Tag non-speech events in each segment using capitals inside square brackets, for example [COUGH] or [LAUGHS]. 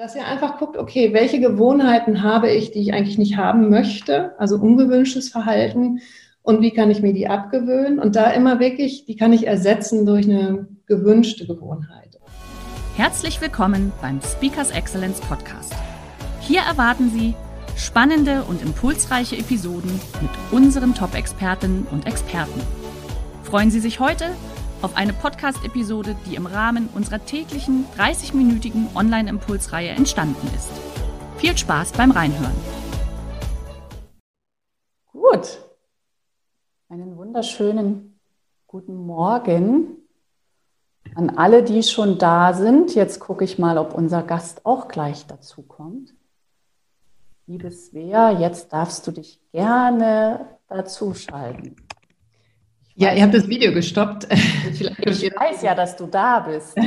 Dass ihr einfach guckt, okay, welche Gewohnheiten habe ich, die ich eigentlich nicht haben möchte, also ungewünschtes Verhalten und wie kann ich mir die abgewöhnen und da immer wirklich, die kann ich ersetzen durch eine gewünschte Gewohnheit. Herzlich willkommen beim Speakers Excellence Podcast. Hier erwarten Sie spannende und impulsreiche Episoden mit unseren Top-Expertinnen und Experten. Freuen Sie sich heute auf eine Podcast-Episode, die im Rahmen unserer täglichen 30-minütigen Online-Impulsreihe entstanden ist. Viel Spaß beim Reinhören. Gut. Einen wunderschönen guten Morgen an alle, die schon da sind. Jetzt gucke ich mal, ob unser Gast auch gleich dazu kommt. Liebe Svea, jetzt darfst du dich gerne dazuschalten. Ja, ihr habt das Video gestoppt. [LAUGHS] ich weiß ja, dass du da bist. [LAUGHS]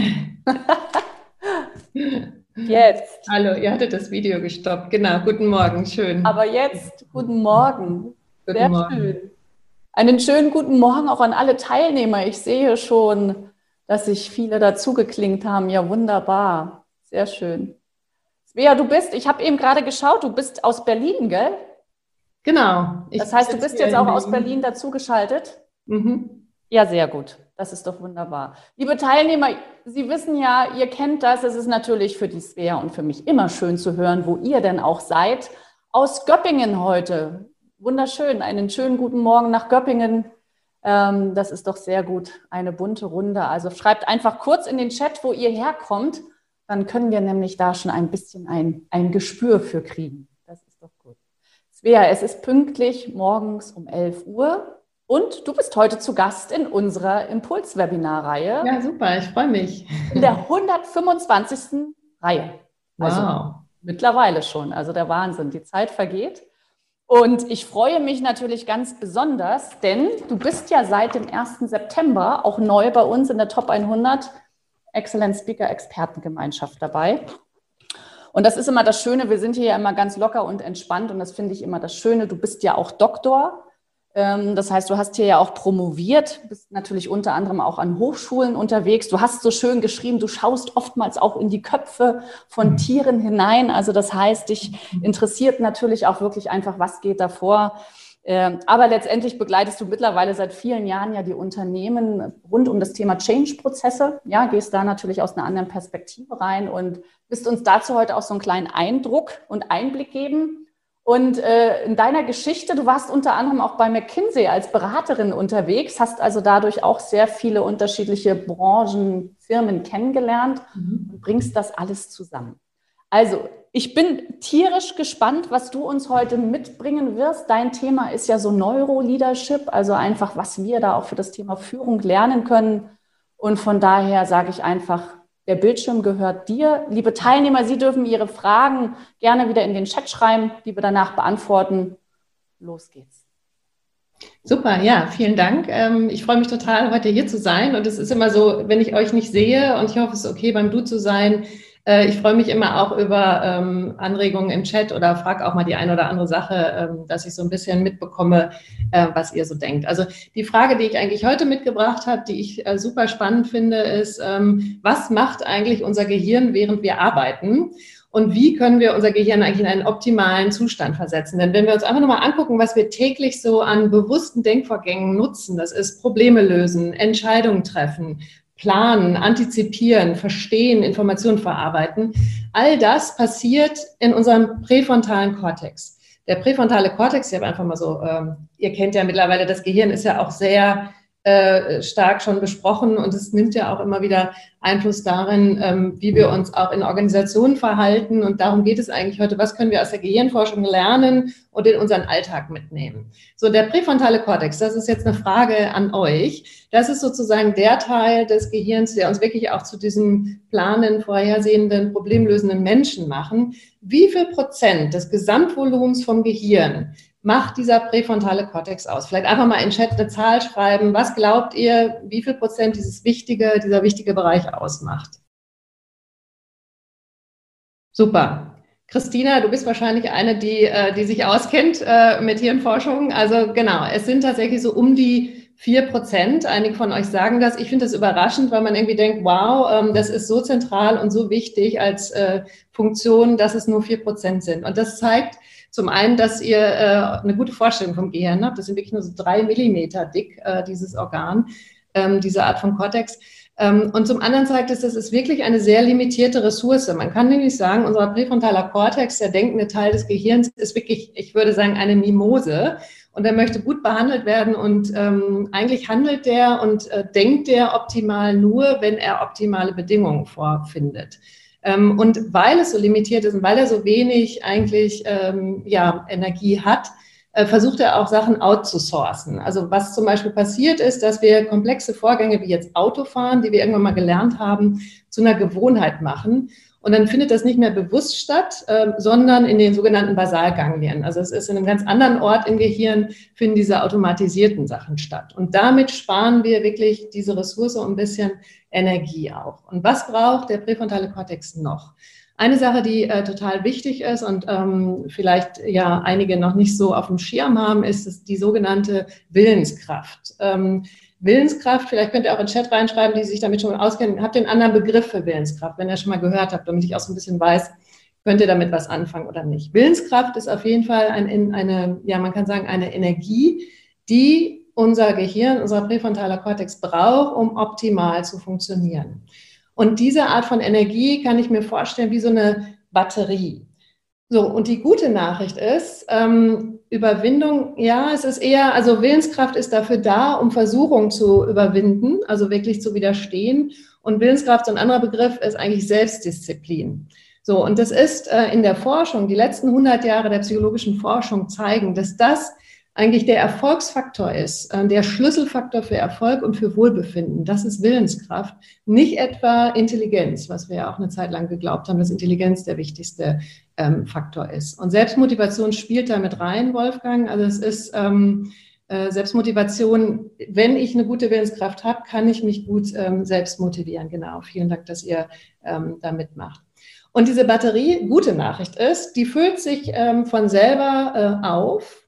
jetzt. Hallo, ihr hattet das Video gestoppt. Genau, guten Morgen, schön. Aber jetzt, guten Morgen. Guten Sehr Morgen. schön. Einen schönen guten Morgen auch an alle Teilnehmer. Ich sehe schon, dass sich viele dazu geklingt haben. Ja, wunderbar. Sehr schön. Svea, du bist, ich habe eben gerade geschaut, du bist aus Berlin, gell? Genau. das heißt, du bist jetzt auch aus Berlin dazugeschaltet? Mhm. Ja, sehr gut. Das ist doch wunderbar. Liebe Teilnehmer, Sie wissen ja, ihr kennt das. Es ist natürlich für die Svea und für mich immer schön zu hören, wo ihr denn auch seid. Aus Göppingen heute. Wunderschön. Einen schönen guten Morgen nach Göppingen. Ähm, das ist doch sehr gut. Eine bunte Runde. Also schreibt einfach kurz in den Chat, wo ihr herkommt. Dann können wir nämlich da schon ein bisschen ein, ein Gespür für kriegen. Das ist doch gut. Svea, es ist pünktlich morgens um 11 Uhr. Und du bist heute zu Gast in unserer Impuls-Webinar-Reihe. Ja, super, ich freue mich. In der 125. Reihe. Also wow. mittlerweile schon. Also der Wahnsinn, die Zeit vergeht. Und ich freue mich natürlich ganz besonders, denn du bist ja seit dem 1. September auch neu bei uns in der Top 100 Excellent Speaker Expertengemeinschaft dabei. Und das ist immer das Schöne, wir sind hier ja immer ganz locker und entspannt und das finde ich immer das Schöne. Du bist ja auch Doktor das heißt, du hast hier ja auch promoviert, bist natürlich unter anderem auch an Hochschulen unterwegs. Du hast so schön geschrieben, du schaust oftmals auch in die Köpfe von mhm. Tieren hinein. Also das heißt, dich interessiert natürlich auch wirklich einfach, was geht da vor. Ähm, aber letztendlich begleitest du mittlerweile seit vielen Jahren ja die Unternehmen rund um das Thema Change-Prozesse. Ja, gehst da natürlich aus einer anderen Perspektive rein und bist uns dazu heute auch so einen kleinen Eindruck und Einblick geben. Und äh, in deiner Geschichte, du warst unter anderem auch bei McKinsey als Beraterin unterwegs, hast also dadurch auch sehr viele unterschiedliche Branchen, Firmen kennengelernt mhm. und bringst das alles zusammen. Also, ich bin tierisch gespannt, was du uns heute mitbringen wirst. Dein Thema ist ja so Neuroleadership, also einfach, was wir da auch für das Thema Führung lernen können. Und von daher sage ich einfach, der Bildschirm gehört dir. Liebe Teilnehmer, Sie dürfen Ihre Fragen gerne wieder in den Chat schreiben, die wir danach beantworten. Los geht's. Super, ja, vielen Dank. Ähm, ich freue mich total, heute hier zu sein. Und es ist immer so, wenn ich euch nicht sehe und ich hoffe, es ist okay, beim Du zu sein, äh, ich freue mich immer auch über ähm, Anregungen im Chat oder frage auch mal die eine oder andere Sache, ähm, dass ich so ein bisschen mitbekomme, äh, was ihr so denkt. Also die Frage, die ich eigentlich heute mitgebracht habe, die ich äh, super spannend finde, ist, ähm, was macht eigentlich unser Gehirn, während wir arbeiten? Und wie können wir unser Gehirn eigentlich in einen optimalen Zustand versetzen? Denn wenn wir uns einfach nochmal angucken, was wir täglich so an bewussten Denkvorgängen nutzen, das ist Probleme lösen, Entscheidungen treffen, planen, antizipieren, verstehen, Informationen verarbeiten. All das passiert in unserem präfrontalen Kortex. Der präfrontale Kortex, ich habe einfach mal so, ähm, ihr kennt ja mittlerweile, das Gehirn ist ja auch sehr äh, stark schon besprochen und es nimmt ja auch immer wieder Einfluss darin, ähm, wie wir uns auch in Organisationen verhalten. Und darum geht es eigentlich heute, was können wir aus der Gehirnforschung lernen und in unseren Alltag mitnehmen. So, der präfrontale Kortex, das ist jetzt eine Frage an euch. Das ist sozusagen der Teil des Gehirns, der uns wirklich auch zu diesem planen, vorhersehenden, problemlösenden Menschen machen. Wie viel Prozent des Gesamtvolumens vom Gehirn macht dieser präfrontale Kortex aus? Vielleicht einfach mal in Chat eine Zahl schreiben. Was glaubt ihr, wie viel Prozent dieses wichtige, dieser wichtige Bereich ausmacht? Super. Christina, du bist wahrscheinlich eine, die, äh, die sich auskennt äh, mit Hirnforschung. Also genau, es sind tatsächlich so um die vier Prozent. Einige von euch sagen das. Ich finde das überraschend, weil man irgendwie denkt, wow, ähm, das ist so zentral und so wichtig als äh, Funktion, dass es nur vier Prozent sind. Und das zeigt, zum einen, dass ihr äh, eine gute Vorstellung vom Gehirn habt. Das sind wirklich nur so drei Millimeter dick, äh, dieses Organ, ähm, diese Art von Cortex. Ähm, und zum anderen zeigt es, das ist wirklich eine sehr limitierte Ressource. Man kann nämlich sagen, unser präfrontaler Kortex, der denkende Teil des Gehirns, ist wirklich, ich würde sagen, eine Mimose. Und er möchte gut behandelt werden und ähm, eigentlich handelt der und äh, denkt der optimal nur, wenn er optimale Bedingungen vorfindet. Ähm, und weil es so limitiert ist und weil er so wenig eigentlich ähm, ja, Energie hat, äh, versucht er auch Sachen outzusourcen. Also was zum Beispiel passiert ist, dass wir komplexe Vorgänge wie jetzt Autofahren, die wir irgendwann mal gelernt haben, zu einer Gewohnheit machen. Und dann findet das nicht mehr bewusst statt, äh, sondern in den sogenannten Basalganglien. Also es ist in einem ganz anderen Ort im Gehirn, finden diese automatisierten Sachen statt. Und damit sparen wir wirklich diese Ressource und ein bisschen Energie auch. Und was braucht der präfrontale Kortex noch? Eine Sache, die äh, total wichtig ist und ähm, vielleicht ja einige noch nicht so auf dem Schirm haben, ist die sogenannte Willenskraft. Ähm, Willenskraft, vielleicht könnt ihr auch in den Chat reinschreiben, die sich damit schon auskennen. Habt ihr einen anderen Begriff für Willenskraft, wenn ihr schon mal gehört habt, damit ich auch so ein bisschen weiß, könnt ihr damit was anfangen oder nicht. Willenskraft ist auf jeden Fall ein, eine, ja, man kann sagen, eine Energie, die unser Gehirn, unser präfrontaler Kortex braucht, um optimal zu funktionieren. Und diese Art von Energie kann ich mir vorstellen wie so eine Batterie. So, und die gute Nachricht ist, ähm, Überwindung, ja, es ist eher, also Willenskraft ist dafür da, um Versuchung zu überwinden, also wirklich zu widerstehen. Und Willenskraft, so ein anderer Begriff, ist eigentlich Selbstdisziplin. So, und das ist äh, in der Forschung, die letzten 100 Jahre der psychologischen Forschung zeigen, dass das eigentlich der Erfolgsfaktor ist, äh, der Schlüsselfaktor für Erfolg und für Wohlbefinden. Das ist Willenskraft, nicht etwa Intelligenz, was wir ja auch eine Zeit lang geglaubt haben, dass Intelligenz der wichtigste ähm, Faktor ist. Und Selbstmotivation spielt da mit rein, Wolfgang. Also es ist ähm, äh, Selbstmotivation, wenn ich eine gute Willenskraft habe, kann ich mich gut ähm, selbst motivieren. Genau. Vielen Dank, dass ihr ähm, da mitmacht. Und diese Batterie, gute Nachricht ist, die füllt sich ähm, von selber äh, auf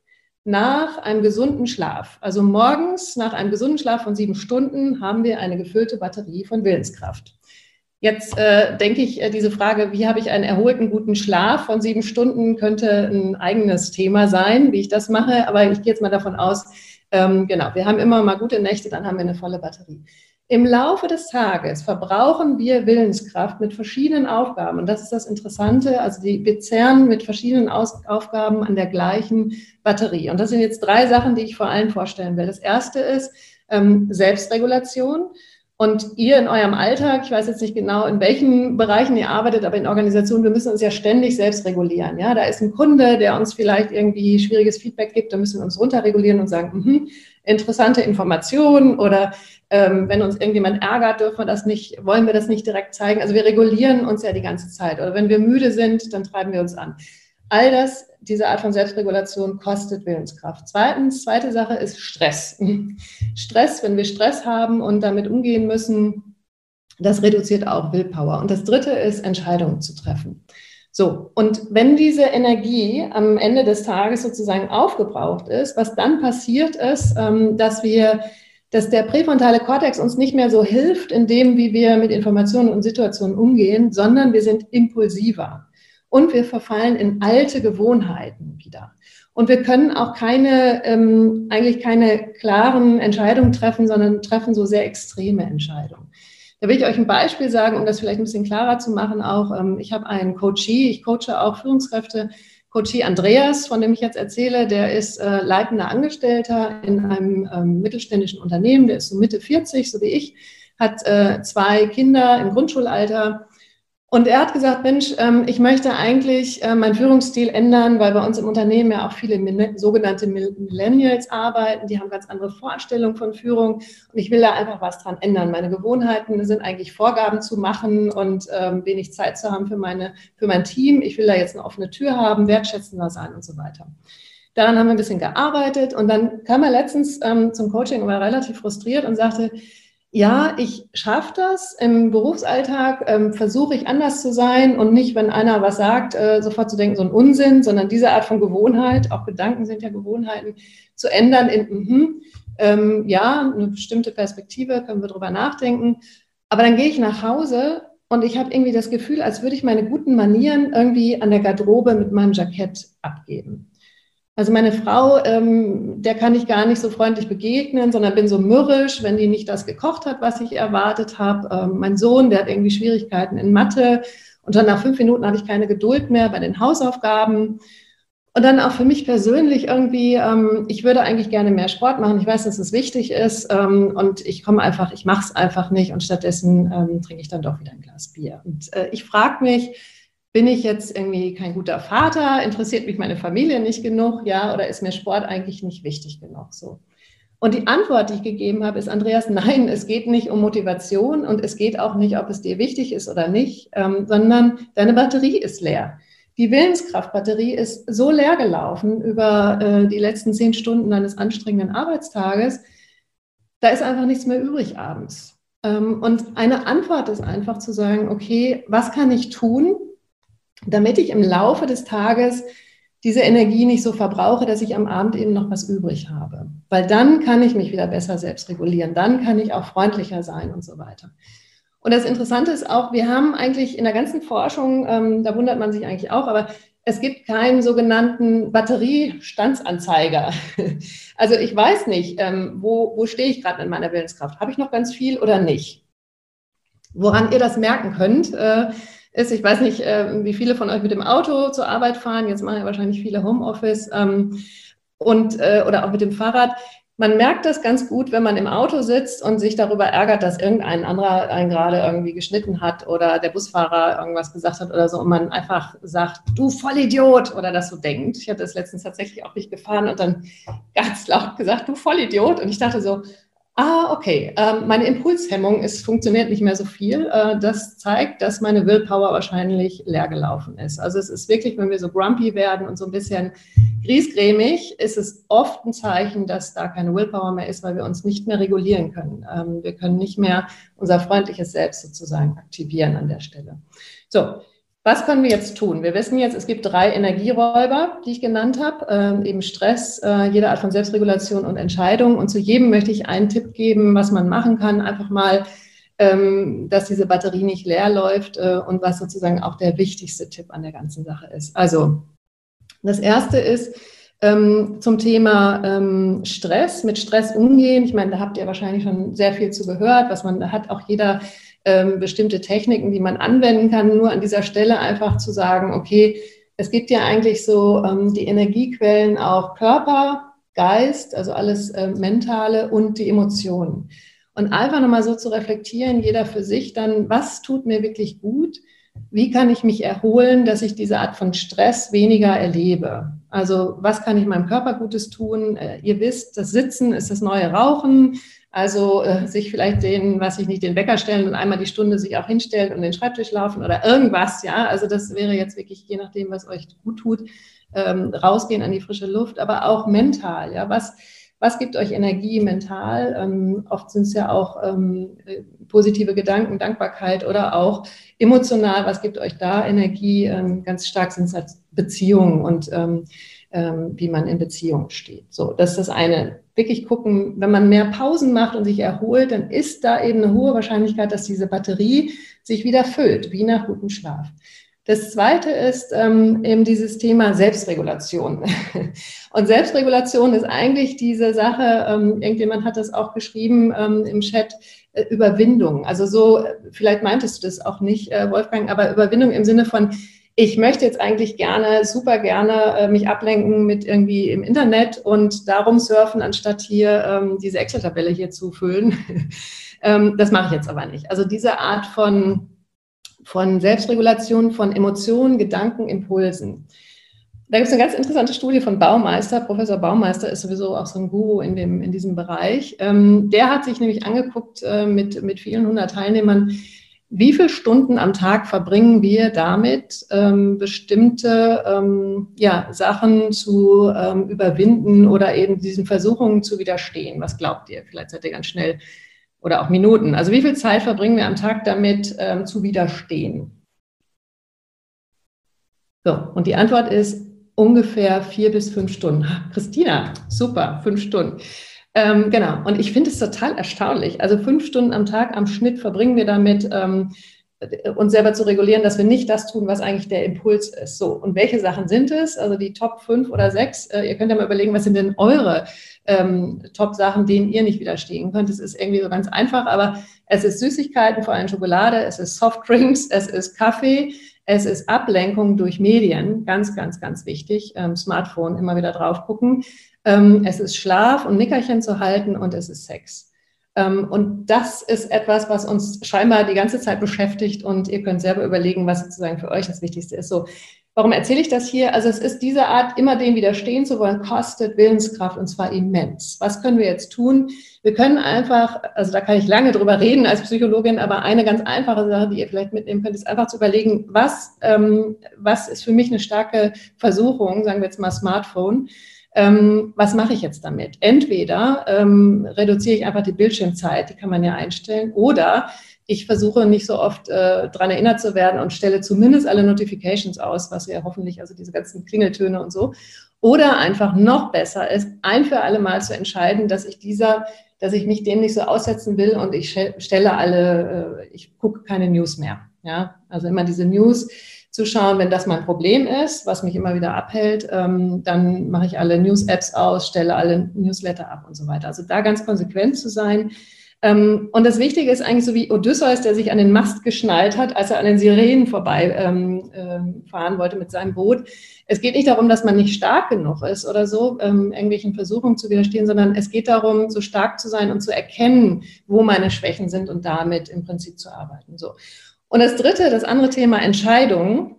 nach einem gesunden Schlaf. Also morgens nach einem gesunden Schlaf von sieben Stunden haben wir eine gefüllte Batterie von Willenskraft. Jetzt äh, denke ich, äh, diese Frage, wie habe ich einen erholten guten Schlaf von sieben Stunden, könnte ein eigenes Thema sein, wie ich das mache. Aber ich gehe jetzt mal davon aus, ähm, genau, wir haben immer mal gute Nächte, dann haben wir eine volle Batterie. Im Laufe des Tages verbrauchen wir Willenskraft mit verschiedenen Aufgaben. Und das ist das Interessante. Also die, wir zerren mit verschiedenen Aus Aufgaben an der gleichen Batterie. Und das sind jetzt drei Sachen, die ich vor allem vorstellen will. Das erste ist ähm, Selbstregulation. Und ihr in eurem Alltag, ich weiß jetzt nicht genau, in welchen Bereichen ihr arbeitet, aber in Organisationen, wir müssen uns ja ständig selbst regulieren. Ja, da ist ein Kunde, der uns vielleicht irgendwie schwieriges Feedback gibt, da müssen wir uns runterregulieren und sagen, mh, interessante Informationen oder ähm, wenn uns irgendjemand ärgert, dürfen wir das nicht, wollen wir das nicht direkt zeigen. Also wir regulieren uns ja die ganze Zeit. Oder wenn wir müde sind, dann treiben wir uns an. All das, diese Art von Selbstregulation kostet Willenskraft. Zweitens, zweite Sache ist Stress. [LAUGHS] Stress, wenn wir Stress haben und damit umgehen müssen, das reduziert auch Willpower. Und das dritte ist, Entscheidungen zu treffen. So, und wenn diese Energie am Ende des Tages sozusagen aufgebraucht ist, was dann passiert ist, ähm, dass wir dass der präfrontale Kortex uns nicht mehr so hilft in dem, wie wir mit Informationen und Situationen umgehen, sondern wir sind impulsiver und wir verfallen in alte Gewohnheiten wieder. Und wir können auch keine, ähm, eigentlich keine klaren Entscheidungen treffen, sondern treffen so sehr extreme Entscheidungen. Da will ich euch ein Beispiel sagen, um das vielleicht ein bisschen klarer zu machen. Auch ähm, ich habe einen Coachee, ich coache auch Führungskräfte Coachie Andreas, von dem ich jetzt erzähle, der ist äh, leitender Angestellter in einem ähm, mittelständischen Unternehmen, der ist so Mitte 40, so wie ich, hat äh, zwei Kinder im Grundschulalter und er hat gesagt, Mensch, ähm, ich möchte eigentlich äh, meinen Führungsstil ändern, weil bei uns im Unternehmen ja auch viele sogenannte Millennials arbeiten, die haben ganz andere Vorstellungen von Führung und ich will da einfach was dran ändern. Meine Gewohnheiten sind eigentlich Vorgaben zu machen und ähm, wenig Zeit zu haben für, meine, für mein Team. Ich will da jetzt eine offene Tür haben, wertschätzender sein und so weiter. Daran haben wir ein bisschen gearbeitet und dann kam er letztens ähm, zum Coaching und war relativ frustriert und sagte, ja, ich schaffe das. Im Berufsalltag ähm, versuche ich anders zu sein und nicht, wenn einer was sagt, äh, sofort zu denken, so ein Unsinn, sondern diese Art von Gewohnheit, auch Gedanken sind ja Gewohnheiten, zu ändern in, mm, ähm, ja, eine bestimmte Perspektive, können wir drüber nachdenken. Aber dann gehe ich nach Hause und ich habe irgendwie das Gefühl, als würde ich meine guten Manieren irgendwie an der Garderobe mit meinem Jackett abgeben. Also meine Frau, ähm, der kann ich gar nicht so freundlich begegnen, sondern bin so mürrisch, wenn die nicht das gekocht hat, was ich erwartet habe. Ähm, mein Sohn, der hat irgendwie Schwierigkeiten in Mathe und dann nach fünf Minuten habe ich keine Geduld mehr bei den Hausaufgaben. Und dann auch für mich persönlich irgendwie, ähm, ich würde eigentlich gerne mehr Sport machen. Ich weiß, dass es wichtig ist ähm, und ich komme einfach, ich mache es einfach nicht und stattdessen ähm, trinke ich dann doch wieder ein Glas Bier. Und äh, ich frage mich, bin ich jetzt irgendwie kein guter Vater? Interessiert mich meine Familie nicht genug? Ja, oder ist mir Sport eigentlich nicht wichtig genug? So. Und die Antwort, die ich gegeben habe, ist, Andreas, [LAUGHS] nein, es geht nicht um Motivation und es geht auch nicht, ob es dir wichtig ist oder nicht, ähm, sondern deine Batterie ist leer. Die Willenskraftbatterie ist so leer gelaufen über äh, die letzten zehn Stunden deines anstrengenden Arbeitstages, da ist einfach nichts mehr übrig abends. Ähm, und eine Antwort ist einfach zu sagen, okay, was kann ich tun, damit ich im Laufe des Tages diese Energie nicht so verbrauche, dass ich am Abend eben noch was übrig habe. Weil dann kann ich mich wieder besser selbst regulieren, dann kann ich auch freundlicher sein und so weiter. Und das Interessante ist auch, wir haben eigentlich in der ganzen Forschung, ähm, da wundert man sich eigentlich auch, aber es gibt keinen sogenannten Batteriestandsanzeiger. [LAUGHS] Also ich weiß nicht, ähm, wo, wo stehe ich gerade in meiner Willenskraft? Habe ich noch ganz viel oder nicht? Woran ihr das merken könnt, äh, ist, ich weiß nicht, äh, wie viele von euch mit dem Auto zur Arbeit fahren. Jetzt machen ja wahrscheinlich viele Homeoffice ähm, und äh, oder auch mit dem Fahrrad. Man merkt das ganz gut, wenn man im Auto sitzt und sich darüber ärgert, dass irgendein anderer einen gerade irgendwie geschnitten hat oder der Busfahrer irgendwas gesagt hat oder so und man einfach sagt, du Vollidiot oder das so denkt. Ich hatte das letztens tatsächlich auch nicht gefahren und dann ganz laut gesagt, du Vollidiot und ich dachte so, Ah, okay. Ähm, meine Impulshemmung ist, funktioniert nicht mehr so viel. Äh, das zeigt, dass meine Willpower wahrscheinlich leer gelaufen ist. Also es ist wirklich, wenn wir so grumpy werden und so ein bisschen griesgrämig, ist es oft ein Zeichen, dass da keine Willpower mehr ist, weil wir uns nicht mehr regulieren können. Ähm, wir können nicht mehr unser freundliches Selbst sozusagen aktivieren an der Stelle. So, was können wir jetzt tun? Wir wissen jetzt, es gibt drei Energieräuber, die ich genannt habe, äh, eben Stress, äh, jede Art von Selbstregulation und Entscheidung. Und zu jedem möchte ich einen Tipp geben, was man machen kann. Einfach mal, ähm, dass diese Batterie nicht leer läuft äh, und was sozusagen auch der wichtigste Tipp an der ganzen Sache ist. Also, das erste ist, ähm, zum Thema ähm, Stress, mit Stress umgehen. Ich meine, da habt ihr wahrscheinlich schon sehr viel zu gehört, was man da hat. Auch jeder ähm, bestimmte Techniken, die man anwenden kann. Nur an dieser Stelle einfach zu sagen, okay, es gibt ja eigentlich so ähm, die Energiequellen auch Körper, Geist, also alles äh, Mentale und die Emotionen. Und einfach nochmal so zu reflektieren, jeder für sich dann, was tut mir wirklich gut? Wie kann ich mich erholen, dass ich diese Art von Stress weniger erlebe? Also was kann ich meinem Körper Gutes tun? Äh, ihr wisst, das Sitzen ist das neue Rauchen. Also äh, sich vielleicht den, was ich nicht, den Wecker stellen und einmal die Stunde sich auch hinstellen und den Schreibtisch laufen oder irgendwas, ja. Also das wäre jetzt wirklich, je nachdem, was euch gut tut, ähm, rausgehen an die frische Luft, aber auch mental, ja. Was, was gibt euch Energie mental? Ähm, oft sind es ja auch ähm, positive Gedanken, Dankbarkeit oder auch emotional, was gibt euch da Energie? Ähm, ganz stark sind es halt Beziehungen und ähm, ähm, wie man in Beziehungen steht. So, das ist das eine wirklich gucken, wenn man mehr Pausen macht und sich erholt, dann ist da eben eine hohe Wahrscheinlichkeit, dass diese Batterie sich wieder füllt, wie nach gutem Schlaf. Das zweite ist ähm, eben dieses Thema Selbstregulation. [LAUGHS] Und Selbstregulation ist eigentlich diese Sache, ähm, irgendjemand hat das auch geschrieben ähm, im Chat, äh, Überwindung. Also so, vielleicht meintest du das auch nicht, äh, Wolfgang, aber Überwindung im Sinne von, ich möchte jetzt eigentlich gerne, super gerne äh, mich ablenken mit irgendwie im Internet und darum surfen, anstatt hier ähm, diese Excel-Tabelle hier zu füllen. [LAUGHS] ähm, das mache ich jetzt aber nicht. Also diese Art von, von Selbstregulation, von Emotionen, Gedanken, Impulsen. Da gibt es eine ganz interessante Studie von Baumeister. Professor Baumeister ist sowieso auch so ein Guru in, dem, in diesem Bereich. Ähm, der hat sich nämlich angeguckt äh, mit, mit vielen hundert Teilnehmern, wie viele Stunden am Tag verbringen wir damit, ähm, bestimmte ähm, ja, Sachen zu ähm, überwinden oder eben diesen Versuchungen zu widerstehen? Was glaubt ihr? Vielleicht seid ihr ganz schnell oder auch Minuten. Also wie viel Zeit verbringen wir am Tag damit ähm, zu widerstehen? So, und die Antwort ist ungefähr vier bis fünf Stunden. Christina, super, fünf Stunden. Ähm, genau, und ich finde es total erstaunlich. Also fünf Stunden am Tag am Schnitt verbringen wir damit, ähm, uns selber zu regulieren, dass wir nicht das tun, was eigentlich der Impuls ist. So, und welche Sachen sind es? Also die Top fünf oder sechs. Äh, ihr könnt ja mal überlegen, was sind denn eure ähm, Top-Sachen, denen ihr nicht widerstehen könnt. Es ist irgendwie so ganz einfach, aber es ist Süßigkeiten, vor allem Schokolade, es ist Softdrinks, es ist Kaffee, es ist Ablenkung durch Medien, ganz, ganz, ganz wichtig. Ähm, Smartphone immer wieder drauf gucken. Ähm, es ist Schlaf und Nickerchen zu halten und es ist Sex. Ähm, und das ist etwas, was uns scheinbar die ganze Zeit beschäftigt und ihr könnt selber überlegen, was sozusagen für euch das Wichtigste ist. So, warum erzähle ich das hier? Also es ist diese Art, immer dem widerstehen zu wollen, kostet Willenskraft und zwar immens. Was können wir jetzt tun? Wir können einfach, also da kann ich lange drüber reden als Psychologin, aber eine ganz einfache Sache, die ihr vielleicht mitnehmen könnt, ist einfach zu überlegen, was, ähm, was ist für mich eine starke Versuchung, sagen wir jetzt mal Smartphone, ähm, was mache ich jetzt damit? Entweder ähm, reduziere ich einfach die Bildschirmzeit, die kann man ja einstellen, oder ich versuche nicht so oft äh, daran erinnert zu werden und stelle zumindest alle Notifications aus, was ja hoffentlich, also diese ganzen Klingeltöne und so. Oder einfach noch besser ist, ein für alle Mal zu entscheiden, dass ich dieser, dass ich mich dem nicht so aussetzen will und ich stelle alle, äh, ich gucke keine News mehr. Ja, also immer diese News, zu schauen, wenn das mein Problem ist, was mich immer wieder abhält, ähm, dann mache ich alle News-Apps aus, stelle alle Newsletter ab und so weiter. Also da ganz konsequent zu sein. Ähm, und das Wichtige ist eigentlich so wie Odysseus, der sich an den Mast geschnallt hat, als er an den Sirenen vorbei ähm, äh, fahren wollte mit seinem Boot. Es geht nicht darum, dass man nicht stark genug ist oder so, ähm, irgendwelchen Versuchungen zu widerstehen, sondern es geht darum, so stark zu sein und zu erkennen, wo meine Schwächen sind und damit im Prinzip zu arbeiten. So. Und das dritte, das andere Thema Entscheidungen.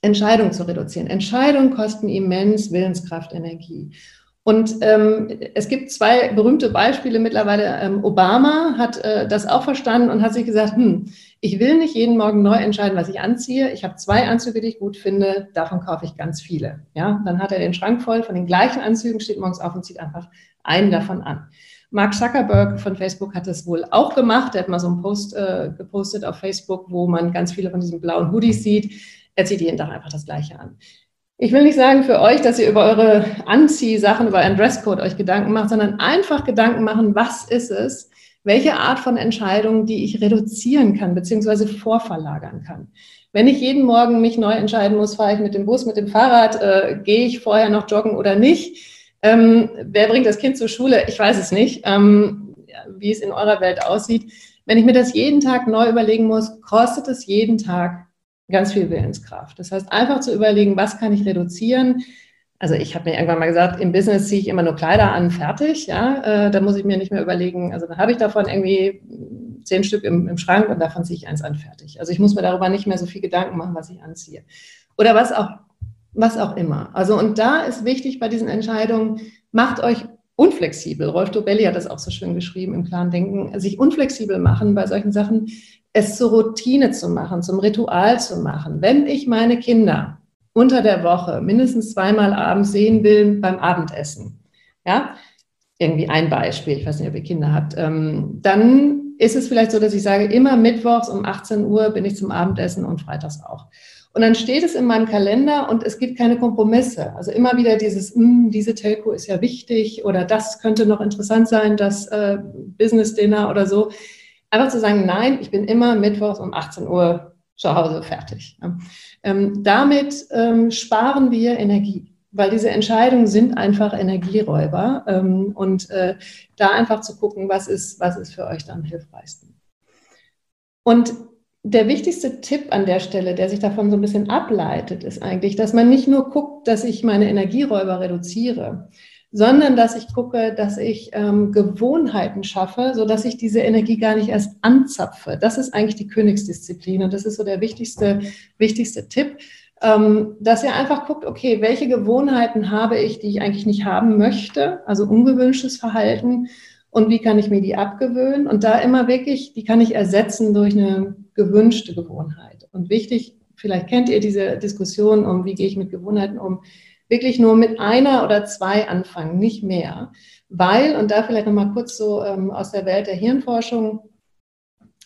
Entscheidungen zu reduzieren. Entscheidungen kosten immens Willenskraft, Energie. Und ähm, es gibt zwei berühmte Beispiele mittlerweile. Ähm, Obama hat äh, das auch verstanden und hat sich gesagt, hm, ich will nicht jeden Morgen neu entscheiden, was ich anziehe. Ich habe zwei Anzüge, die ich gut finde, davon kaufe ich ganz viele. Ja, dann hat er den Schrank voll von den gleichen Anzügen, steht morgens auf und zieht einfach einen davon an. Mark Zuckerberg von Facebook hat das wohl auch gemacht. Er hat mal so einen Post äh, gepostet auf Facebook, wo man ganz viele von diesen blauen Hoodies sieht. Er zieht jeden Tag einfach das Gleiche an. Ich will nicht sagen für euch, dass ihr über eure Anziehsachen, über euren Dresscode euch Gedanken macht, sondern einfach Gedanken machen, was ist es, welche Art von Entscheidungen, die ich reduzieren kann, beziehungsweise vorverlagern kann. Wenn ich jeden Morgen mich neu entscheiden muss, fahre ich mit dem Bus, mit dem Fahrrad, äh, gehe ich vorher noch joggen oder nicht, ähm, wer bringt das Kind zur Schule? Ich weiß es nicht, ähm, wie es in eurer Welt aussieht. Wenn ich mir das jeden Tag neu überlegen muss, kostet es jeden Tag ganz viel Willenskraft. Das heißt, einfach zu überlegen, was kann ich reduzieren? Also ich habe mir irgendwann mal gesagt, im Business ziehe ich immer nur Kleider an, fertig. Ja, äh, da muss ich mir nicht mehr überlegen. Also dann habe ich davon irgendwie zehn Stück im, im Schrank und davon ziehe ich eins an, fertig. Also ich muss mir darüber nicht mehr so viel Gedanken machen, was ich anziehe. Oder was auch was auch immer. Also und da ist wichtig bei diesen Entscheidungen, macht euch unflexibel. Rolf Dobelli hat das auch so schön geschrieben im klaren Denken, sich unflexibel machen bei solchen Sachen, es zur Routine zu machen, zum Ritual zu machen. Wenn ich meine Kinder unter der Woche mindestens zweimal abends sehen will beim Abendessen, ja, irgendwie ein Beispiel, ich weiß nicht, ob ihr Kinder habt, ähm, dann ist es vielleicht so, dass ich sage, immer mittwochs um 18 Uhr bin ich zum Abendessen und freitags auch. Und dann steht es in meinem Kalender und es gibt keine Kompromisse. Also immer wieder dieses, hm, diese Telco ist ja wichtig oder das könnte noch interessant sein, das äh, Business Dinner oder so. Einfach zu sagen, nein, ich bin immer mittwochs um 18 Uhr zu Hause fertig. Ähm, damit ähm, sparen wir Energie, weil diese Entscheidungen sind einfach Energieräuber. Ähm, und äh, da einfach zu gucken, was ist, was ist für euch dann hilfreichsten. Und der wichtigste Tipp an der Stelle, der sich davon so ein bisschen ableitet, ist eigentlich, dass man nicht nur guckt, dass ich meine Energieräuber reduziere, sondern dass ich gucke, dass ich ähm, Gewohnheiten schaffe, so dass ich diese Energie gar nicht erst anzapfe. Das ist eigentlich die Königsdisziplin und das ist so der wichtigste, wichtigste Tipp, ähm, dass ihr einfach guckt, okay, welche Gewohnheiten habe ich, die ich eigentlich nicht haben möchte, also ungewünschtes Verhalten und wie kann ich mir die abgewöhnen und da immer wirklich, die kann ich ersetzen durch eine gewünschte Gewohnheit. Und wichtig, vielleicht kennt ihr diese Diskussion um, wie gehe ich mit Gewohnheiten um, wirklich nur mit einer oder zwei anfangen, nicht mehr. Weil, und da vielleicht nochmal kurz so ähm, aus der Welt der Hirnforschung,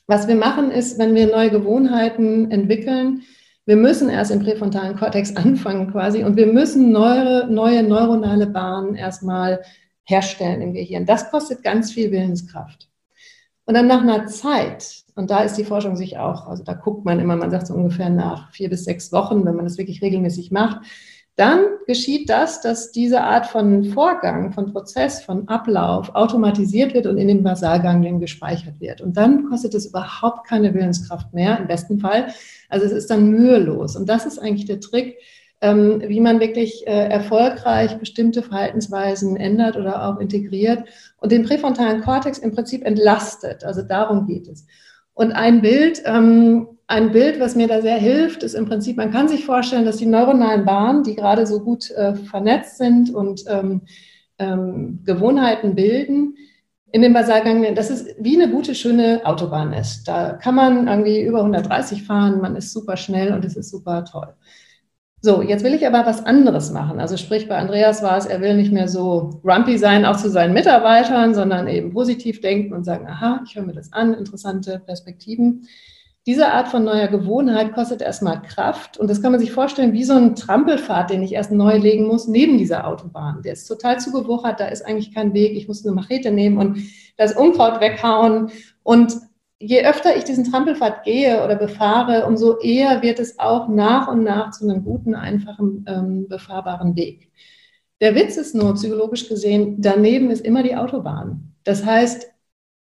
was wir machen ist, wenn wir neue Gewohnheiten entwickeln, wir müssen erst im präfrontalen Kortex [LAUGHS] anfangen quasi und wir müssen neue, neue neuronale Bahnen erstmal herstellen im Gehirn. Das kostet ganz viel Willenskraft. Und dann nach einer Zeit, und da ist die Forschung sich auch, also da guckt man immer, man sagt so ungefähr nach vier bis sechs Wochen, wenn man das wirklich regelmäßig macht, dann geschieht das, dass diese Art von Vorgang, von Prozess, von Ablauf automatisiert wird und in den Basalganglien gespeichert wird. Und dann kostet es überhaupt keine Willenskraft mehr, im besten Fall. Also es ist dann mühelos. Und das ist eigentlich der Trick, wie man wirklich äh, erfolgreich bestimmte Verhaltensweisen ändert oder auch integriert und den präfrontalen Kortex im Prinzip entlastet. Also darum geht es. Und ein Bild, ähm, ein Bild, was mir da sehr hilft, ist im Prinzip, man kann sich vorstellen, dass die neuronalen Bahnen, die gerade so gut äh, vernetzt sind und ähm, ähm, Gewohnheiten bilden, in den Basalganglien, das ist wie eine gute, schöne Autobahn ist. Da kann man irgendwie über 130 fahren, man ist super schnell und es ist super toll. So, jetzt will ich aber was anderes machen. Also sprich, bei Andreas war es, er will nicht mehr so grumpy sein, auch zu seinen Mitarbeitern, sondern eben positiv denken und sagen, aha, ich höre mir das an, interessante Perspektiven. Diese Art von neuer Gewohnheit kostet erstmal Kraft und das kann man sich vorstellen wie so ein Trampelpfad, den ich erst neu legen muss neben dieser Autobahn. Der ist total zugewuchert, da ist eigentlich kein Weg, ich muss eine Machete nehmen und das Unkraut weghauen und je öfter ich diesen Trampelpfad gehe oder befahre, umso eher wird es auch nach und nach zu einem guten, einfachen, ähm, befahrbaren Weg. Der Witz ist nur, psychologisch gesehen, daneben ist immer die Autobahn. Das heißt,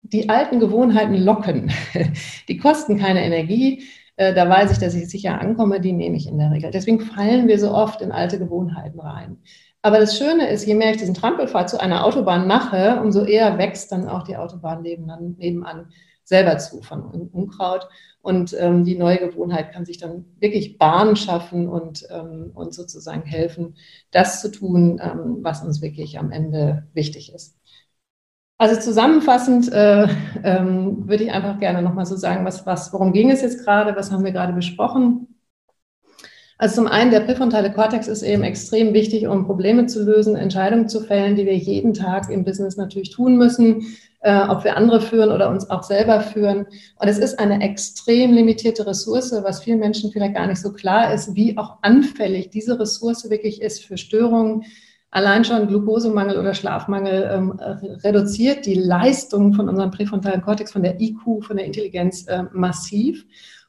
die alten Gewohnheiten locken. [LAUGHS] Die kosten keine Energie. Äh, da weiß ich, dass ich sicher ankomme, die nehme ich in der Regel. Deswegen fallen wir so oft in alte Gewohnheiten rein. Aber das Schöne ist, je mehr ich diesen Trampelpfad zu einer Autobahn mache, umso eher wächst dann auch die Autobahn nebenan selber zu von Unkraut. Und ähm, die neue Gewohnheit kann sich dann wirklich Bahn schaffen und, ähm, und sozusagen helfen, das zu tun, ähm, was uns wirklich am Ende wichtig ist. Also zusammenfassend äh, ähm, würde ich einfach gerne nochmal so sagen, was, was, worum ging es jetzt gerade, was haben wir gerade besprochen. Also zum einen, der präfrontale Kortex ist eben extrem wichtig, um Probleme zu lösen, Entscheidungen zu fällen, die wir jeden Tag im Business natürlich tun müssen äh, ob wir andere führen oder uns auch selber führen. Und es ist eine extrem limitierte Ressource, was vielen Menschen vielleicht gar nicht so klar ist, wie auch anfällig diese Ressource wirklich ist für Störungen. Allein schon Glukosemangel oder Schlafmangel ähm, reduziert die Leistung von unserem präfrontalen Kortex, von der IQ, von der Intelligenz äh, massiv.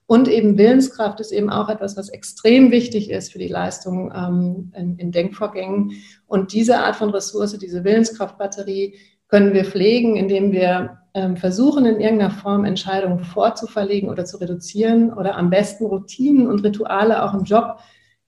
Und eben Willenskraft ist eben auch etwas, was extrem wichtig ist für die Leistung ähm, in, in Denkvorgängen. Und diese Art von Ressource, diese Willenskraftbatterie, können wir pflegen, indem wir ähm, versuchen, in irgendeiner Form Entscheidungen vorzuverlegen oder zu reduzieren oder am besten Routinen und Rituale auch im Job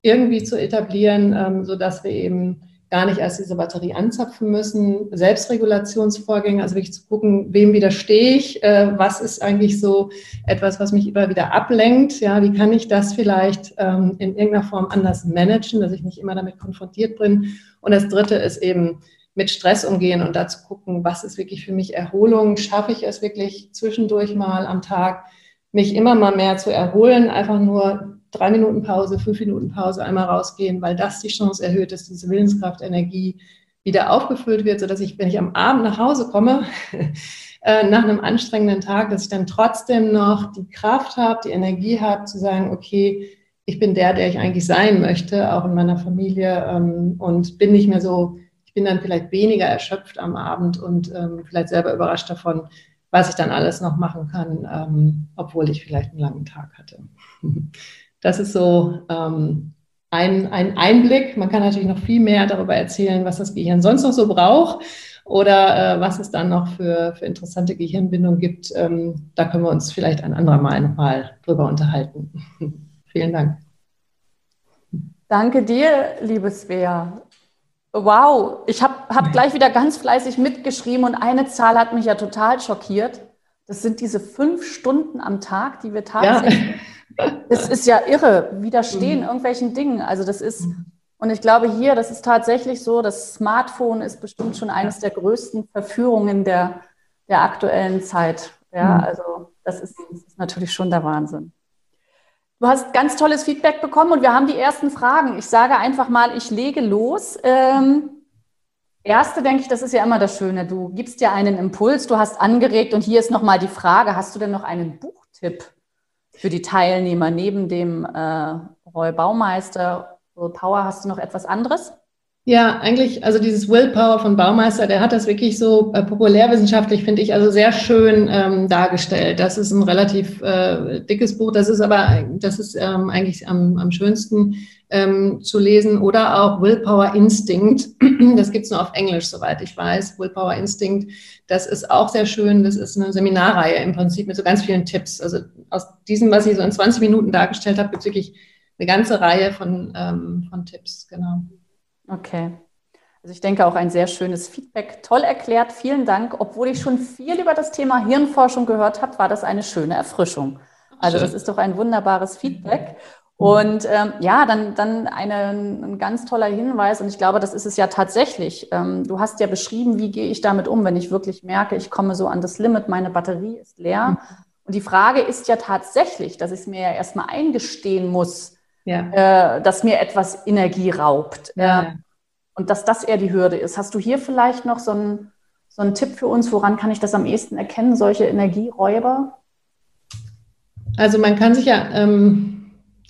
irgendwie zu etablieren, ähm, sodass wir eben gar nicht erst diese Batterie anzapfen müssen. Selbstregulationsvorgänge, also wirklich zu gucken, wem widerstehe ich, äh, was ist eigentlich so etwas, was mich immer wieder ablenkt, ja, wie kann ich das vielleicht ähm, in irgendeiner Form anders managen, dass ich nicht immer damit konfrontiert bin. Und das Dritte ist eben mit Stress umgehen und dazu gucken, was ist wirklich für mich Erholung? Schaffe ich es wirklich zwischendurch mal am Tag, mich immer mal mehr zu erholen? Einfach nur drei Minuten Pause, fünf Minuten Pause, einmal rausgehen, weil das die Chance erhöht, dass diese Willenskraft, Energie wieder aufgefüllt wird, sodass ich, wenn ich am Abend nach Hause komme, [LAUGHS] äh, nach einem anstrengenden Tag, dass ich dann trotzdem noch die Kraft habe, die Energie habe, zu sagen, okay, ich bin der, der ich eigentlich sein möchte, auch in meiner Familie ähm, und bin nicht mehr so ich bin dann vielleicht weniger erschöpft am Abend und ähm, vielleicht selber überrascht davon, was ich dann alles noch machen kann, ähm, obwohl ich vielleicht einen langen Tag hatte. [LAUGHS] Das ist so ähm, ein, ein Einblick. Man kann natürlich noch viel mehr darüber erzählen, was das Gehirn sonst noch so braucht oder äh, was es dann noch für, für interessante Gehirnbindungen gibt. Ähm, da können wir uns vielleicht ein andermal nochmal drüber unterhalten. [LAUGHS] Vielen Dank. Danke dir, liebe Svea. Wow, ich habe hab gleich wieder ganz fleißig mitgeschrieben und eine Zahl hat mich ja total schockiert. Das sind diese fünf Stunden am Tag, die wir tatsächlich. Ja. [LAUGHS] Das ist ja irre, widerstehen mhm. irgendwelchen Dingen. Also das ist, und ich glaube hier, das ist tatsächlich so, das Smartphone ist bestimmt schon eines der größten Verführungen der, der aktuellen Zeit. Ja, mhm. also das ist, das ist natürlich schon der Wahnsinn. Du hast ganz tolles Feedback bekommen und wir haben die ersten Fragen. Ich sage einfach mal, ich lege los. Ähm, erste, denke ich, das ist ja immer das Schöne. Du gibst dir einen Impuls, du hast angeregt und hier ist nochmal die Frage, hast du denn noch einen Buchtipp für die Teilnehmer neben dem äh, Roy Baumeister? Power, hast du noch etwas anderes? Ja, eigentlich, also dieses Willpower von Baumeister, der hat das wirklich so äh, populärwissenschaftlich, finde ich, also sehr schön ähm, dargestellt. Das ist ein relativ äh, dickes Buch, das ist aber, das ist ähm, eigentlich am, am schönsten ähm, zu lesen. Oder auch Willpower Instinct, [CLEARS THROAT] das gibt's nur auf Englisch, soweit ich weiß. Willpower Instinct, das ist auch sehr schön. Das ist eine Seminarreihe im Prinzip mit so ganz vielen Tipps. Also aus diesem, was ich so in 20 Minuten dargestellt habe, gibt es wirklich eine ganze Reihe von, ähm, von Tipps, genau. Okay. Also ich denke auch ein sehr schönes Feedback. Toll erklärt. Vielen Dank. Obwohl ich schon viel über das Thema Hirnforschung gehört habe, war das eine schöne Erfrischung. Also das ist doch ein wunderbares Feedback. Und ähm, ja, dann, dann eine, ein ganz toller Hinweis. Und ich glaube, das ist es ja tatsächlich. Ähm, du hast ja beschrieben, wie gehe ich damit um, wenn ich wirklich merke, ich komme so an das Limit, meine Batterie ist leer. Mhm. Und die Frage ist ja tatsächlich, dass ich es mir ja erstmal eingestehen muss, ja. äh, dass mir etwas Energie raubt. Ja. Äh, und dass das eher die Hürde ist. Hast du hier vielleicht noch so einen, so einen Tipp für uns, woran kann ich das am ehesten erkennen, solche Energieräuber? Also man kann sich ja, ähm,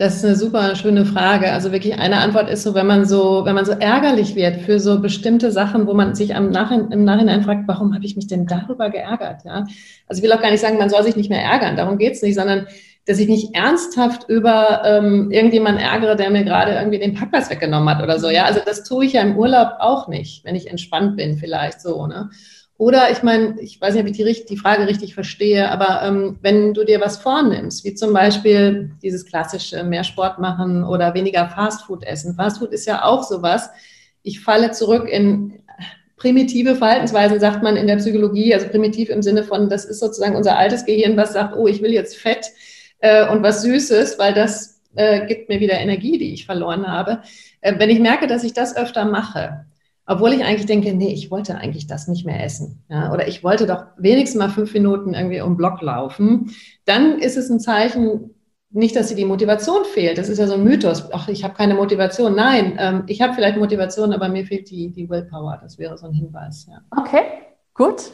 das ist eine super schöne Frage. Also wirklich eine Antwort ist so, wenn man so, wenn man so ärgerlich wird für so bestimmte Sachen, wo man sich am Nachhinein, im Nachhinein fragt, warum habe ich mich denn darüber geärgert? Ja? Also ich will auch gar nicht sagen, man soll sich nicht mehr ärgern, darum geht es nicht, sondern dass ich mich ernsthaft über ähm, irgendjemanden ärgere, der mir gerade irgendwie den Parkplatz weggenommen hat oder so. Ja, also das tue ich ja im Urlaub auch nicht, wenn ich entspannt bin, vielleicht so. Ne? Oder ich meine, ich weiß nicht, ob ich die, die Frage richtig verstehe, aber ähm, wenn du dir was vornimmst, wie zum Beispiel dieses klassische mehr Sport machen oder weniger Fastfood essen. Fastfood ist ja auch sowas. Ich falle zurück in primitive Verhaltensweisen, sagt man in der Psychologie, also primitiv im Sinne von, das ist sozusagen unser altes Gehirn, was sagt, oh, ich will jetzt Fett äh, und was Süßes, weil das äh, gibt mir wieder Energie, die ich verloren habe. Äh, wenn ich merke, dass ich das öfter mache, obwohl ich eigentlich denke, nee, ich wollte eigentlich das nicht mehr essen. Ja, oder ich wollte doch wenigstens mal fünf Minuten irgendwie um Block laufen, dann ist es ein Zeichen, nicht, dass sie die Motivation fehlt. Das ist ja so ein Mythos. Ach, ich habe keine Motivation. Nein, ähm, ich habe vielleicht Motivation, aber mir fehlt die, die Willpower. Das wäre so ein Hinweis. Ja. Okay, gut.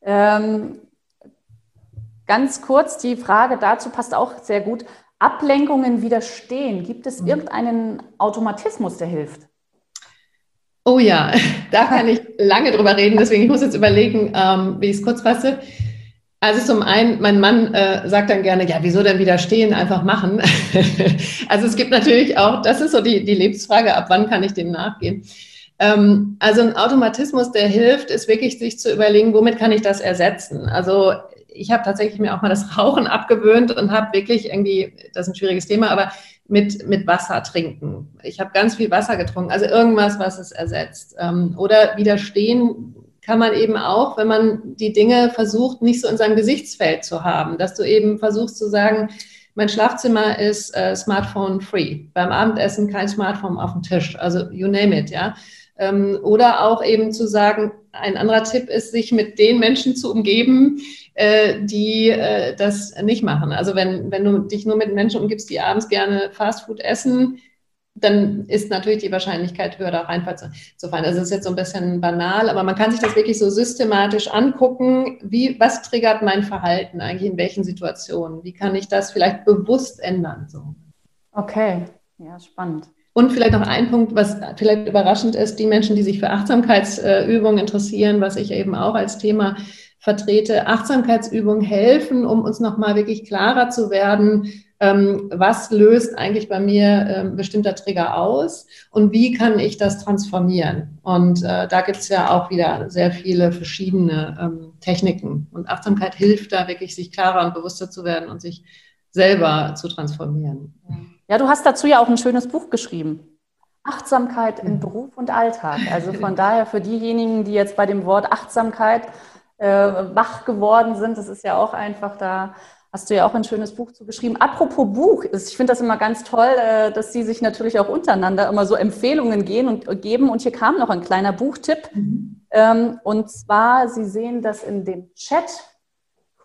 Ähm, Ganz kurz, die Frage dazu passt auch sehr gut. Ablenkungen widerstehen. Gibt es mhm. irgendeinen Automatismus, der hilft? Oh ja, [LAUGHS] da kann ich lange drüber reden. Deswegen ich muss jetzt überlegen, ähm, wie ich es kurz fasse. Also zum einen, mein Mann äh, sagt dann gerne, ja, wieso denn widerstehen, einfach machen. [LAUGHS] also es gibt natürlich auch, das ist so die, die Lebensfrage, ab wann kann ich dem nachgehen. Ähm, also ein Automatismus, der hilft, ist wirklich sich zu überlegen, womit kann ich das ersetzen. Also ich habe tatsächlich mir auch mal das Rauchen abgewöhnt und habe wirklich irgendwie, das ist ein schwieriges Thema, aber mit, mit Wasser trinken. Ich habe ganz viel Wasser getrunken, also irgendwas, was es ersetzt. Ähm, oder widerstehen kann man eben auch, wenn man die Dinge versucht, nicht so in seinem Gesichtsfeld zu haben, dass du eben versuchst zu sagen, mein Schlafzimmer ist äh, Smartphone-free. Beim Abendessen kein Smartphone auf dem Tisch. Also you name it, ja. Ähm, oder auch eben zu sagen, ein anderer Tipp ist, sich mit den Menschen zu umgeben, äh, die äh, das nicht machen. Also wenn, wenn du dich nur mit Menschen umgibst, die abends gerne Fastfood essen, dann ist natürlich die Wahrscheinlichkeit höher, da reinzufallen. Also das ist jetzt so ein bisschen banal, aber man kann sich das wirklich so systematisch angucken. Wie, was triggert mein Verhalten eigentlich in welchen Situationen? Wie kann ich das vielleicht bewusst ändern? So. Okay, ja, spannend. Und vielleicht noch ein Punkt, was vielleicht überraschend ist, die Menschen, die sich für Achtsamkeitsübungen interessieren, was ich eben auch als Thema vertrete, Achtsamkeitsübungen helfen, um uns nochmal wirklich klarer zu werden, ähm, was löst eigentlich bei mir ähm, bestimmter Trigger aus und wie kann ich das transformieren? Und äh, da gibt es ja auch wieder sehr viele verschiedene ähm, Techniken. Und Achtsamkeit hilft da wirklich, sich klarer und bewusster zu werden und sich selber zu transformieren. Ja, du hast dazu ja auch ein schönes Buch geschrieben. Achtsamkeit in Beruf und Alltag. Also von daher für diejenigen, die jetzt bei dem Wort Achtsamkeit äh, wach geworden sind, das ist ja auch einfach da hast du ja auch ein schönes Buch zu geschrieben. Apropos Buch, ich finde das immer ganz toll, äh, dass Sie sich natürlich auch untereinander immer so Empfehlungen gehen und äh, geben. Und hier kam noch ein kleiner Buchtipp. Mhm. Ähm, und zwar, Sie sehen das in dem Chat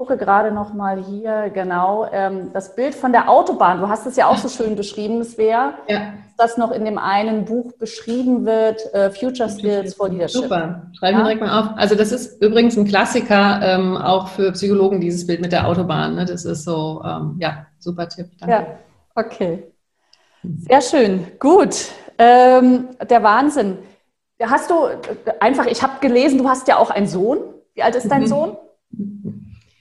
gucke gerade noch mal hier genau ähm, das Bild von der Autobahn. Du hast es ja auch so schön beschrieben, Svea, ja. das noch in dem einen Buch beschrieben wird, äh, Future Skills for Leadership. Super, schreiben wir ja? direkt mal auf. Also das ist übrigens ein Klassiker ähm, auch für Psychologen, dieses Bild mit der Autobahn. Ne? Das ist so, ähm, ja, super Tipp. Danke. Ja, okay. Sehr schön, gut. Ähm, der Wahnsinn. Hast du einfach, ich habe gelesen, du hast ja auch einen Sohn. Wie alt ist dein mhm. Sohn?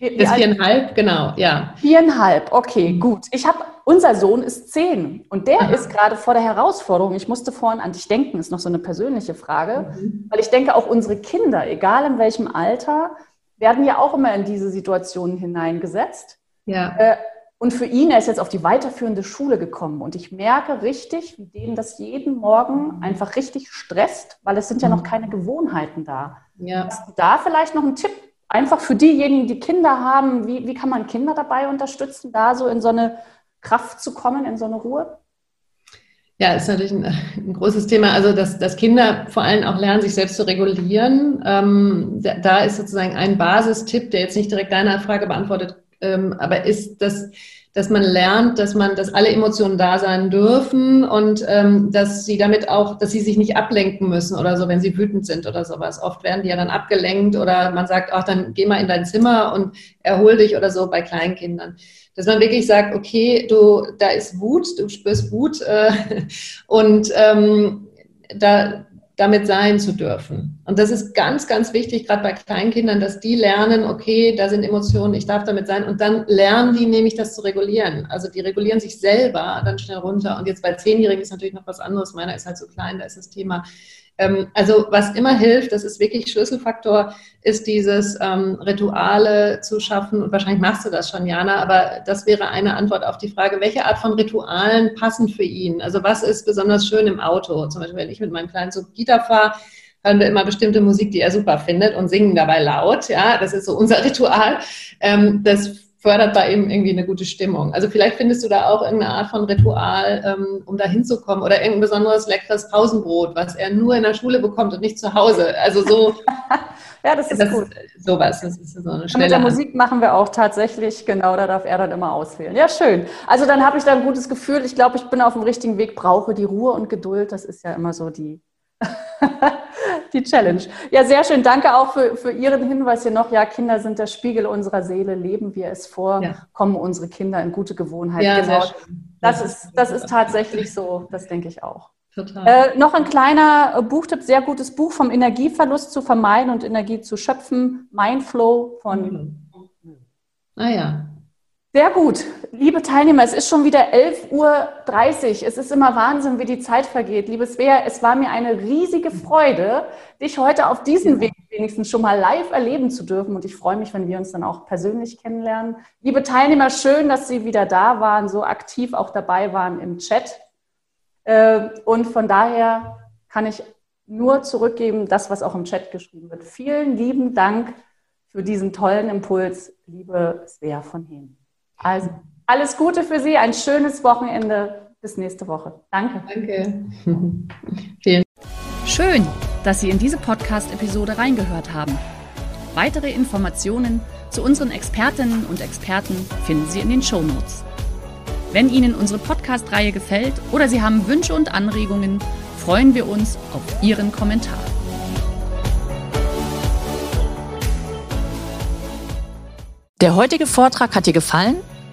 Wie, wie viereinhalb, genau, ja. Viereinhalb, okay, mhm. gut. Ich habe, unser Sohn ist zehn und der Aha. ist gerade vor der Herausforderung. Ich musste vorhin an dich denken, ist noch so eine persönliche Frage, mhm. weil ich denke, auch unsere Kinder, egal in welchem Alter, werden ja auch immer in diese Situationen hineingesetzt. Ja. Äh, und für ihn, er ist jetzt auf die weiterführende Schule gekommen und ich merke richtig, wie denen das jeden Morgen einfach richtig stresst, weil es sind ja noch mhm. keine Gewohnheiten da. Ja. Hast du da vielleicht noch einen Tipp einfach für diejenigen, die Kinder haben, wie, wie kann man Kinder dabei unterstützen, da so in so eine Kraft zu kommen, in so eine Ruhe? Ja, ist natürlich ein, ein, großes Thema. Also, dass, dass Kinder vor allem auch lernen, sich selbst zu regulieren. Ähm, da, ist sozusagen ein Basistipp, der jetzt nicht direkt deine Frage beantwortet, ähm, aber ist, dass dass man lernt, dass man, dass alle Emotionen da sein dürfen und ähm, dass sie damit auch, dass sie sich nicht ablenken müssen oder so, wenn sie wütend sind oder sowas. Oft werden die ja dann abgelenkt oder man sagt, ach, dann geh mal in dein Zimmer und erhol dich oder so bei Kleinkindern. Dass man wirklich sagt, okay, du, da ist Wut, du spürst Wut äh, [LAUGHS] und ähm, da, damit sein zu dürfen. Und das ist ganz, ganz wichtig, gerade bei Kleinkindern, dass die lernen, okay, da sind Emotionen, ich darf damit sein. Und dann lernen die nämlich das zu regulieren. Also die regulieren sich selber dann schnell runter. Und jetzt bei Zehnjährigen ist natürlich noch was anderes. Meiner ist halt so klein, da ist das Thema ähm, also was immer hilft, das ist wirklich Schlüsselfaktor, ist dieses ähm, Rituale zu schaffen. Und wahrscheinlich machst du das schon, Jana, aber das wäre eine Antwort auf die Frage, welche Art von Ritualen passen für ihn? Also was ist besonders schön im Auto? Zum Beispiel, wenn ich mit meinem kleinen Zug Gitter fahre, hören wir immer bestimmte Musik, die er super findet und singen dabei laut. Ja, das ist so unser [LAUGHS] Ritual. Ähm, das fördert da eben irgendwie eine gute Stimmung. Also vielleicht findest du da auch irgendeine Art von Ritual, ähm, um da hinzukommen oder irgendein besonderes leckeres Pausenbrot, was er nur in der Schule bekommt und nicht zu Hause. Also so. [LAUGHS] ja, das ist das, gut. Sowas, das ist so eine schnelle Mit der Musik machen wir auch tatsächlich, genau, da darf er dann immer auswählen. Ja, schön. Also dann habe ich da ein gutes Gefühl. Ich glaube, ich bin auf dem richtigen Weg, brauche die Ruhe und Geduld. Das ist ja immer so die [LAUGHS] die Challenge. Ja, sehr schön. Danke auch für, für Ihren Hinweis hier noch. Ja, Kinder sind der Spiegel unserer Seele. Leben wir es vor, ja. kommen unsere Kinder in gute Gewohnheiten. Ja, genau. Das ist, das ist tatsächlich so. Das denke ich auch. Total. Äh, noch ein kleiner Buchtipp, sehr gutes Buch vom Energieverlust zu vermeiden und Energie zu schöpfen. Mindflow von. Mhm. Ah ja, sehr gut. Liebe Teilnehmer, es ist schon wieder 11.30 Uhr. Es ist immer Wahnsinn, wie die Zeit vergeht. Liebe Svea, es war mir eine riesige Freude, dich heute auf diesem Weg wenigstens schon mal live erleben zu dürfen. Und ich freue mich, wenn wir uns dann auch persönlich kennenlernen. Liebe Teilnehmer, schön, dass Sie wieder da waren, so aktiv auch dabei waren im Chat. Äh, und von daher kann ich nur zurückgeben, das, was auch im Chat geschrieben wird. Vielen lieben Dank für diesen tollen Impuls, liebe Svea von Hehn. Also alles Gute für Sie, ein schönes Wochenende. Bis nächste Woche. Danke. Danke. [LAUGHS] Vielen. Schön, dass Sie in diese Podcast-Episode reingehört haben. Weitere Informationen zu unseren Expertinnen und Experten finden Sie in den Show Notes. Wenn Ihnen unsere Podcast-Reihe gefällt oder Sie haben Wünsche und Anregungen, freuen wir uns auf Ihren Kommentar. Der heutige Vortrag hat dir gefallen?